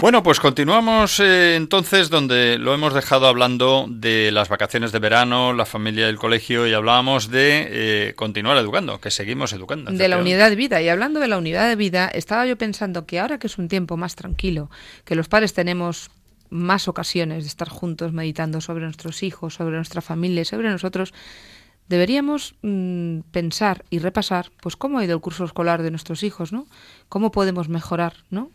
Bueno, pues continuamos eh, entonces donde lo hemos dejado hablando de las vacaciones de verano, la familia y el colegio y hablábamos de eh, continuar educando, que seguimos educando. De la unidad de vida. Y hablando de la unidad de vida, estaba yo pensando que ahora que es un tiempo más tranquilo, que los padres tenemos más ocasiones de estar juntos meditando sobre nuestros hijos, sobre nuestra familia, sobre nosotros, deberíamos mm, pensar y repasar pues cómo ha ido el curso escolar de nuestros hijos, ¿no? Cómo podemos mejorar, ¿no?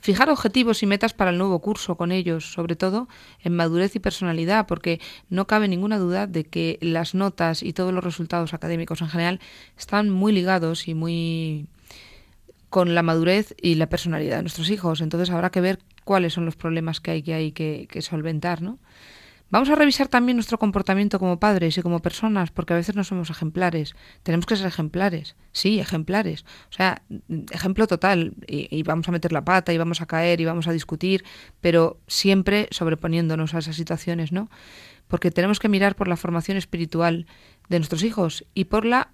Fijar objetivos y metas para el nuevo curso con ellos, sobre todo en madurez y personalidad, porque no cabe ninguna duda de que las notas y todos los resultados académicos en general están muy ligados y muy con la madurez y la personalidad de nuestros hijos. Entonces habrá que ver cuáles son los problemas que hay que, hay que, que solventar, ¿no? Vamos a revisar también nuestro comportamiento como padres y como personas, porque a veces no somos ejemplares. Tenemos que ser ejemplares, sí, ejemplares. O sea, ejemplo total. Y, vamos a meter la pata y vamos a caer y vamos a discutir, pero siempre sobreponiéndonos a esas situaciones, ¿no? Porque tenemos que mirar por la formación espiritual de nuestros hijos y por la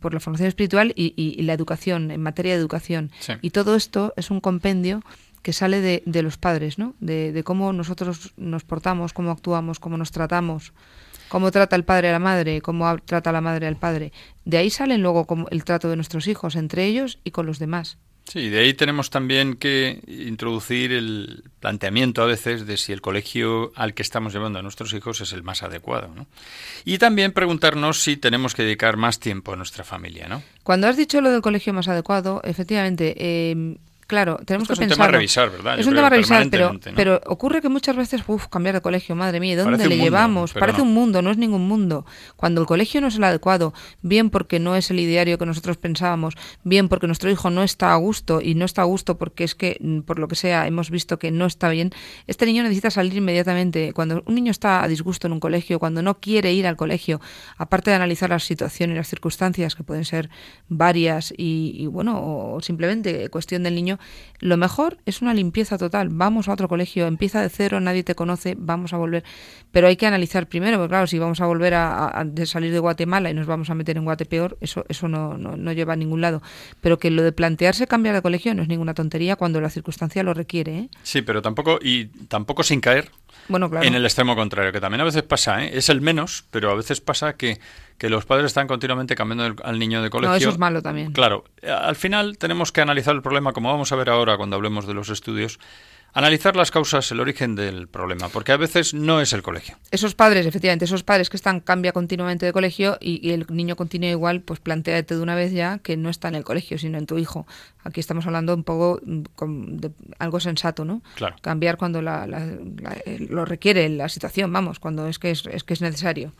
por la formación espiritual y, la educación, en materia de educación. Y todo esto es un compendio que sale de, de los padres, ¿no? De, de, cómo nosotros nos portamos, cómo actuamos, cómo nos tratamos, cómo trata el padre a la madre, cómo trata la madre al padre. De ahí salen luego el trato de nuestros hijos, entre ellos y con los demás. Sí, de ahí tenemos también que introducir el planteamiento a veces de si el colegio al que estamos llevando a nuestros hijos es el más adecuado, ¿no? Y también preguntarnos si tenemos que dedicar más tiempo a nuestra familia, ¿no? Cuando has dicho lo del colegio más adecuado, efectivamente, eh, Claro, tenemos que es un tema a revisar, ¿verdad? Es un tema a revisar, pero, pero ocurre que muchas veces, uff, cambiar de colegio, madre mía, ¿dónde le llevamos? Parece un mundo, no es ningún mundo. Cuando el colegio no es el adecuado, bien porque no es el ideario que nosotros pensábamos, bien porque nuestro hijo no está a gusto y no está a gusto porque es que, mm, por lo que sea, hemos visto que no está bien, este niño necesita salir inmediatamente. Cuando un niño está a disgusto en un colegio, cuando no quiere ir al colegio, aparte de analizar la situación y las circunstancias, que pueden ser varias y, y bueno, o simplemente cuestión del niño, lo mejor es una limpieza total. Vamos a otro colegio, empieza de cero, nadie te conoce, vamos a volver. Pero hay que analizar primero, porque claro, si vamos a volver a, salir de Guatemala y nos vamos a meter en Guatepeor, eso, eso no, no, lleva a ningún lado. Pero que lo de plantearse cambiar de colegio no es ninguna tontería cuando la circunstancia lo requiere. ¿eh? Sí, pero tampoco, y tampoco sin caer bueno, claro. en el extremo contrario, que también a veces pasa, ¿eh? es el menos, pero a veces pasa que que los padres están continuamente cambiando al niño de colegio. No, eso es malo también. Claro, al final tenemos que analizar el problema, como vamos a ver ahora cuando hablemos de los estudios, analizar las causas, el origen del problema, porque a veces no es el colegio. Esos padres, efectivamente, esos padres que están cambia continuamente de colegio y, el niño continúa igual, pues planteate de una vez ya que no está en el colegio, sino en tu hijo. Aquí estamos hablando un poco mm, de algo sensato, ¿no? Claro. Cambiar cuando eh, lo requiere la situación, vamos, cuando es que es, es que es necesario.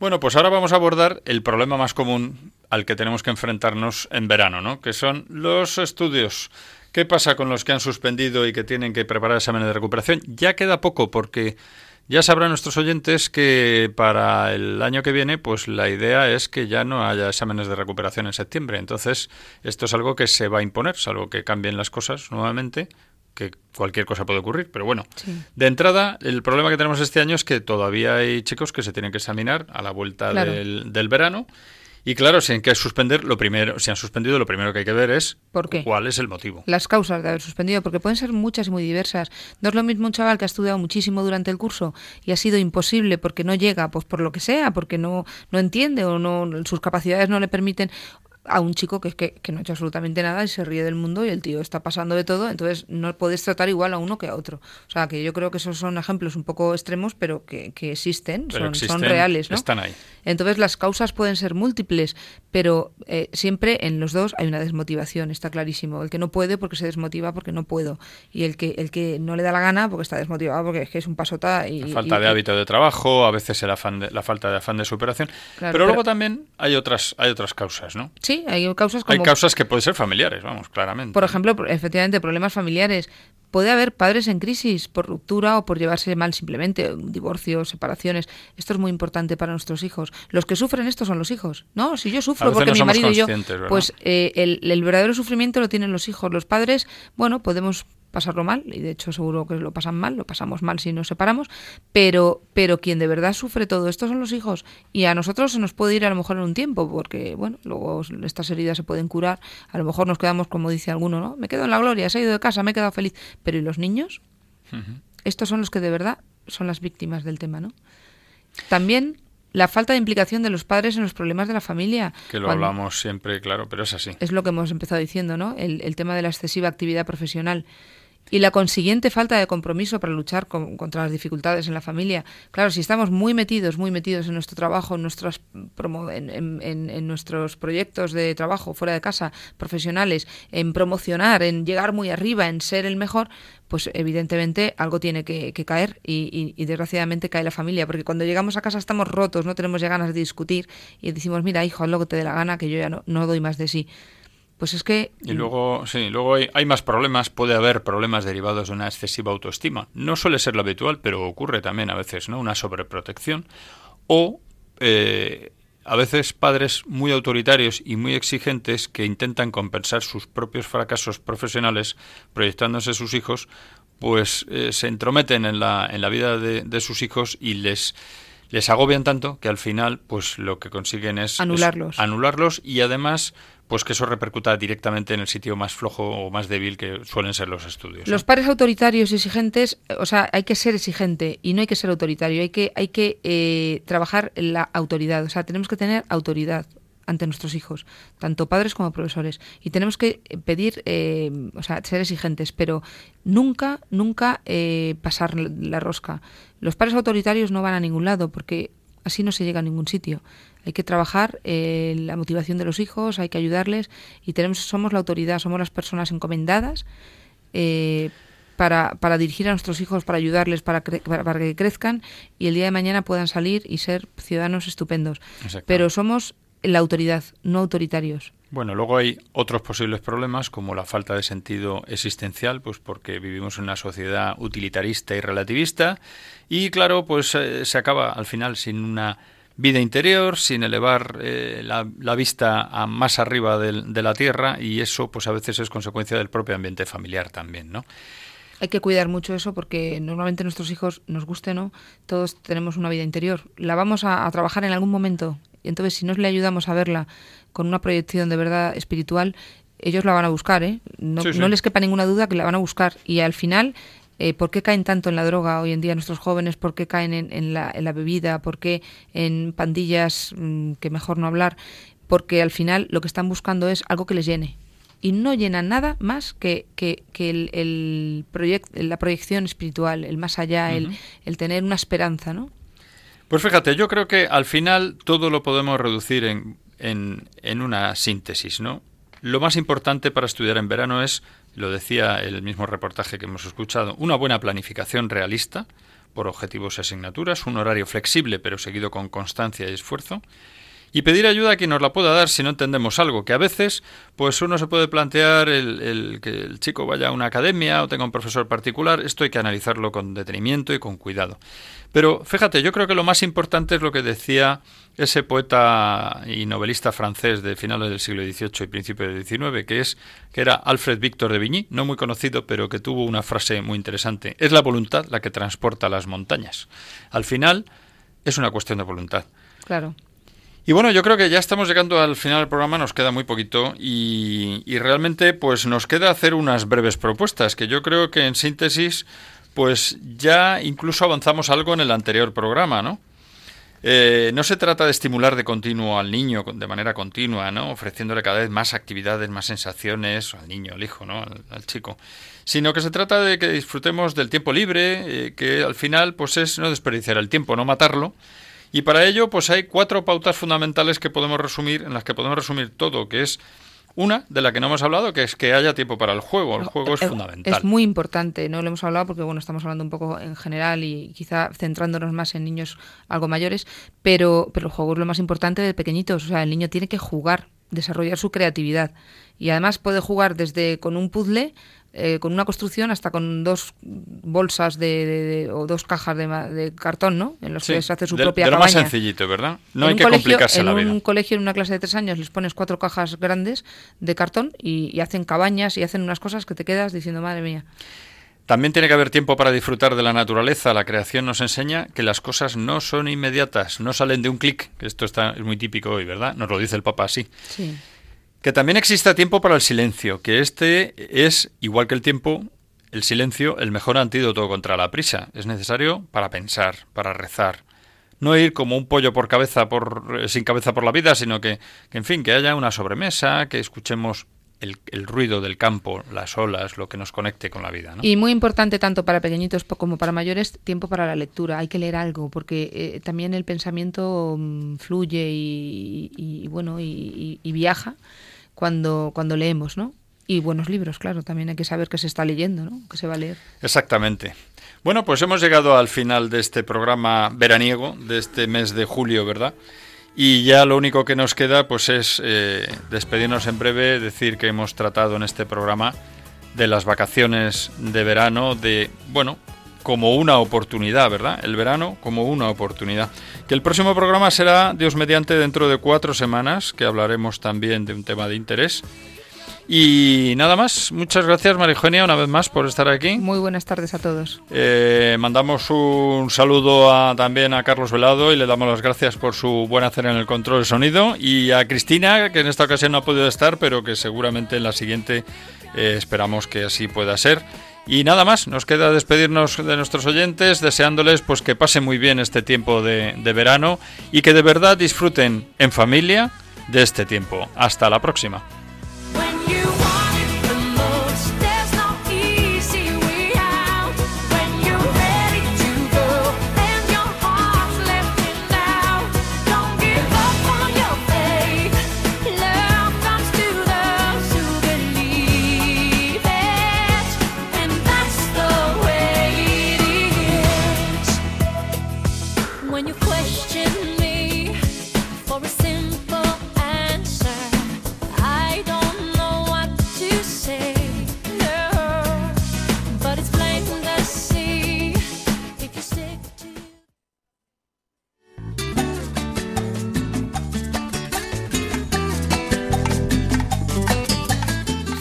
Bueno, pues ahora vamos a abordar el problema más común al que tenemos que enfrentarnos en verano, ¿no? Que son los estudios. ¿Qué pasa con los que han suspendido y que tienen que preparar exámenes de recuperación? Ya queda poco porque ya sabrán nuestros oyentes que para el año que viene, pues la idea es que ya no haya exámenes de recuperación en septiembre. Entonces, esto es algo que se va a imponer, salvo que cambien las cosas nuevamente, que cualquier cosa puede ocurrir, pero bueno, de entrada el problema que tenemos este año es que todavía hay chicos que se tienen que examinar a la vuelta del, del, verano y claro, si hay que suspender, lo primero, si han suspendido, lo primero que hay que ver es cuál es el motivo. Las causas de haber suspendido, porque pueden ser muchas y muy diversas. No es lo mismo un chaval que ha estudiado muchísimo durante el curso y ha sido imposible porque no llega, pues por lo que sea, porque no, no entiende o no sus capacidades no le permiten, a un chico que, que, que no ha hecho absolutamente nada y se ríe del mundo y el tío está pasando de todo, entonces no puedes tratar igual a uno que a otro. O sea, que yo creo que esos son ejemplos un poco extremos, pero que, que existen, son, son, reales. ¿no? Están ahí. Entonces las causas pueden ser múltiples, pero eh, siempre en los dos hay una desmotivación, está clarísimo. El que no puede porque se desmotiva porque no puedo. Y el que, el que no le da la gana porque está desmotivado porque es que es un pasota. Y, la falta de hábito de trabajo, a veces el afán de, la falta de afán de superación. pero luego también hay otras, hay otras causas, ¿no? Sí, Sí, hay causas como... Hay causas que pueden ser familiares, vamos, claramente. Por ejemplo, efectivamente, problemas familiares. Puede haber padres en crisis por ruptura o por llevarse mal simplemente, divorcios, separaciones. Esto es muy importante para nuestros hijos. Los que sufren esto son los hijos. No, si yo sufro porque mi marido y yo, pues eh, el, el verdadero sufrimiento lo tienen los hijos. Los padres, bueno, podemos pasarlo mal, y de hecho seguro que lo pasan mal, lo pasamos mal si nos separamos, pero, pero quien de verdad sufre todo esto son los hijos, y a nosotros se nos puede ir a lo mejor en un tiempo, porque bueno, luego estas heridas se pueden curar, a lo mejor nos quedamos como dice alguno, ¿no? Me quedo en la gloria, se ha ido de casa, me he quedado feliz, pero ¿y los niños? Estos son los que de verdad son las víctimas del tema, ¿no? También la falta de implicación de los padres en los problemas de la familia. Que lo hablamos siempre, claro, pero es así. Es lo que hemos empezado diciendo, ¿no? El, el tema de la excesiva actividad profesional y la consiguiente falta de compromiso para luchar contra las dificultades en la familia. Claro, si estamos muy metidos, muy metidos en nuestro trabajo, en, nuestros en, en, nuestros proyectos de trabajo fuera de casa, profesionales, en promocionar, en llegar muy arriba, en ser el mejor, pues evidentemente algo tiene que, caer y, y, desgraciadamente cae la familia, porque cuando llegamos a casa estamos rotos, no tenemos ya ganas de discutir y decimos, mira, hijo, haz lo que te dé la gana, que yo ya no doy más de sí. Pues. Y luego, sí, luego hay, más problemas, puede haber problemas derivados de una excesiva autoestima. No suele ser lo habitual, pero ocurre también a veces, ¿no? Una sobreprotección o eh, a veces padres muy autoritarios y muy exigentes que intentan compensar sus propios fracasos profesionales proyectándose sus hijos, pues eh, se entrometen en la, en la vida de sus hijos y les les agobian tanto que al final pues lo que consiguen es anularlos, anularlos y además pues que eso repercuta directamente en el sitio más flojo o más débil que suelen ser los estudios. Los pares autoritarios y exigentes, o sea, hay que ser exigente y no hay que ser autoritario, hay que, hay que eh, trabajar en la autoridad, o sea, tenemos que tener autoridad ante nuestros hijos, tanto padres como profesores. Y tenemos que pedir, eh, o sea, ser exigentes, pero nunca, nunca eh, pasar la rosca. Los padres autoritarios no van a ningún lado porque así no se llega a ningún sitio. Hay que trabajar eh, la motivación de los hijos, hay que ayudarles y tenemos, somos la autoridad, somos las personas encomendadas. Para, para, dirigir a nuestros hijos, para ayudarles, para, para, que crezcan y el día de mañana puedan salir y ser ciudadanos estupendos. Pero somos la autoridad, no autoritarios. Bueno, luego hay otros posibles problemas como la falta de sentido existencial, pues porque vivimos en una sociedad utilitarista y relativista y claro, pues eh, se acaba al final sin una vida interior, sin elevar eh, la, vista a más arriba de la tierra y eso pues a veces es consecuencia del propio ambiente familiar también, ¿no? Hay que cuidar mucho eso porque normalmente nuestros hijos, nos guste no, todos tenemos una vida interior. La vamos a trabajar en algún momento y entonces, si nos le ayudamos a verla con una proyección de verdad espiritual, ellos la van a buscar, ¿eh? No, les quepa ninguna duda que la van a buscar. Y al final, eh, ¿por qué caen tanto en la droga hoy en día nuestros jóvenes? ¿Por qué caen en, la, en la, bebida? ¿Por qué en pandillas mm, que mejor no hablar? Porque al final lo que están buscando es algo que les llene. Y no llenan nada más que, que, el, el la proyección espiritual, el más allá, el, el tener una esperanza, ¿no? Pues fíjate, yo creo que al final todo lo podemos reducir en, en, una síntesis, ¿no? Lo más importante para estudiar en verano es, lo decía el mismo reportaje que hemos escuchado, una buena planificación realista por objetivos y asignaturas, un horario flexible pero seguido con constancia y esfuerzo, y pedir ayuda a quien nos la pueda dar si no entendemos algo, que a veces pues uno se puede plantear el, que el chico vaya a una academia o tenga un profesor particular, esto hay que analizarlo con detenimiento y con cuidado. Pero fíjate, yo creo que lo más importante es lo que decía ese poeta y novelista francés de finales del siglo XVIII y principios del XIX, que es que era Alfred Victor de Vigny, no muy conocido, pero que tuvo una frase muy interesante. Es la voluntad la que transporta las montañas. Al final es una cuestión de voluntad. Claro. Y bueno, yo creo que ya estamos llegando al final del programa, nos queda muy poquito y, realmente pues nos queda hacer unas breves propuestas que yo creo que en síntesis pues ya incluso avanzamos algo en el anterior programa, ¿no? Eh, no se trata de estimular de continuo al niño de manera continua, ¿no? ofreciéndole cada vez más actividades, más sensaciones al niño, al hijo, ¿no? al, chico, sino que se trata de que disfrutemos del tiempo libre, eh, que al final pues es no desperdiciar el tiempo, no matarlo y para ello, pues hay cuatro pautas fundamentales que podemos resumir, en las que podemos resumir todo, que es una de la que no hemos hablado, que es que haya tiempo para el juego. El juego es, fundamental. Es muy importante, no lo hemos hablado porque bueno, estamos hablando un poco en general y quizá centrándonos más en niños algo mayores, pero, pero el juego es lo más importante de pequeñitos. O sea, el niño tiene que jugar desarrollar su creatividad. Y además puede jugar desde con un puzzle eh, con una construcción hasta con dos bolsas de, o dos cajas de, cartón, ¿no? En los que se hace su propia de lo más sencillito, ¿verdad? No hay que complicarse la vida. En un colegio, en una clase de tres años, les pones cuatro cajas grandes de cartón y, hacen cabañas y hacen unas cosas que te quedas diciendo, madre mía. También tiene que haber tiempo para disfrutar de la naturaleza. La creación nos enseña que las cosas no son inmediatas, no salen de un clic. Esto está, es muy típico hoy, ¿verdad? Nos lo dice el Papa así. Sí. Que también exista tiempo para el silencio, que este es, igual que el tiempo, el silencio, el mejor antídoto contra la prisa. Es necesario para pensar, para rezar. No ir como un pollo por cabeza por, eh, sin cabeza por la vida, sino que, que, en fin, que haya una sobremesa, que escuchemos el, ruido del campo, las olas, lo que nos conecte con la vida. Y muy importante tanto para pequeñitos como para mayores, tiempo para la lectura. Hay que leer algo porque eh, también el pensamiento mm, fluye y, bueno y, viaja cuando, cuando leemos, ¿no? Y buenos libros, claro, también hay que saber qué se está leyendo, ¿no? Que se va a leer. Exactamente. Bueno, pues hemos llegado al final de este programa veraniego, de este mes de julio, ¿verdad? Y ya lo único que nos queda pues es eh, despedirnos en breve, decir que hemos tratado en este programa de las vacaciones de verano, de, bueno, como una oportunidad, ¿verdad? El verano como una oportunidad. Que el próximo programa será, Dios mediante, dentro de cuatro semanas, que hablaremos también de un tema de interés. Y nada más, muchas gracias María una vez más por estar aquí. Muy buenas tardes a todos. Eh, mandamos un saludo también a Carlos Velado y le damos las gracias por su buena hacer en el control de sonido y a Cristina, que en esta ocasión no ha podido estar, pero que seguramente en la siguiente eh, esperamos que así pueda ser. Y nada más, nos queda despedirnos de nuestros oyentes, deseándoles pues que pasen muy bien este tiempo de, de verano y que de verdad disfruten en familia de este tiempo. Hasta la próxima.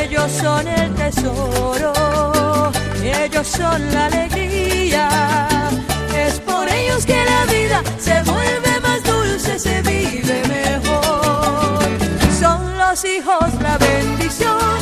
ellos son el tesoro, ellos son la alegría. Es por ellos que la vida se vuelve más dulce, se vive mejor. Son los hijos la bendición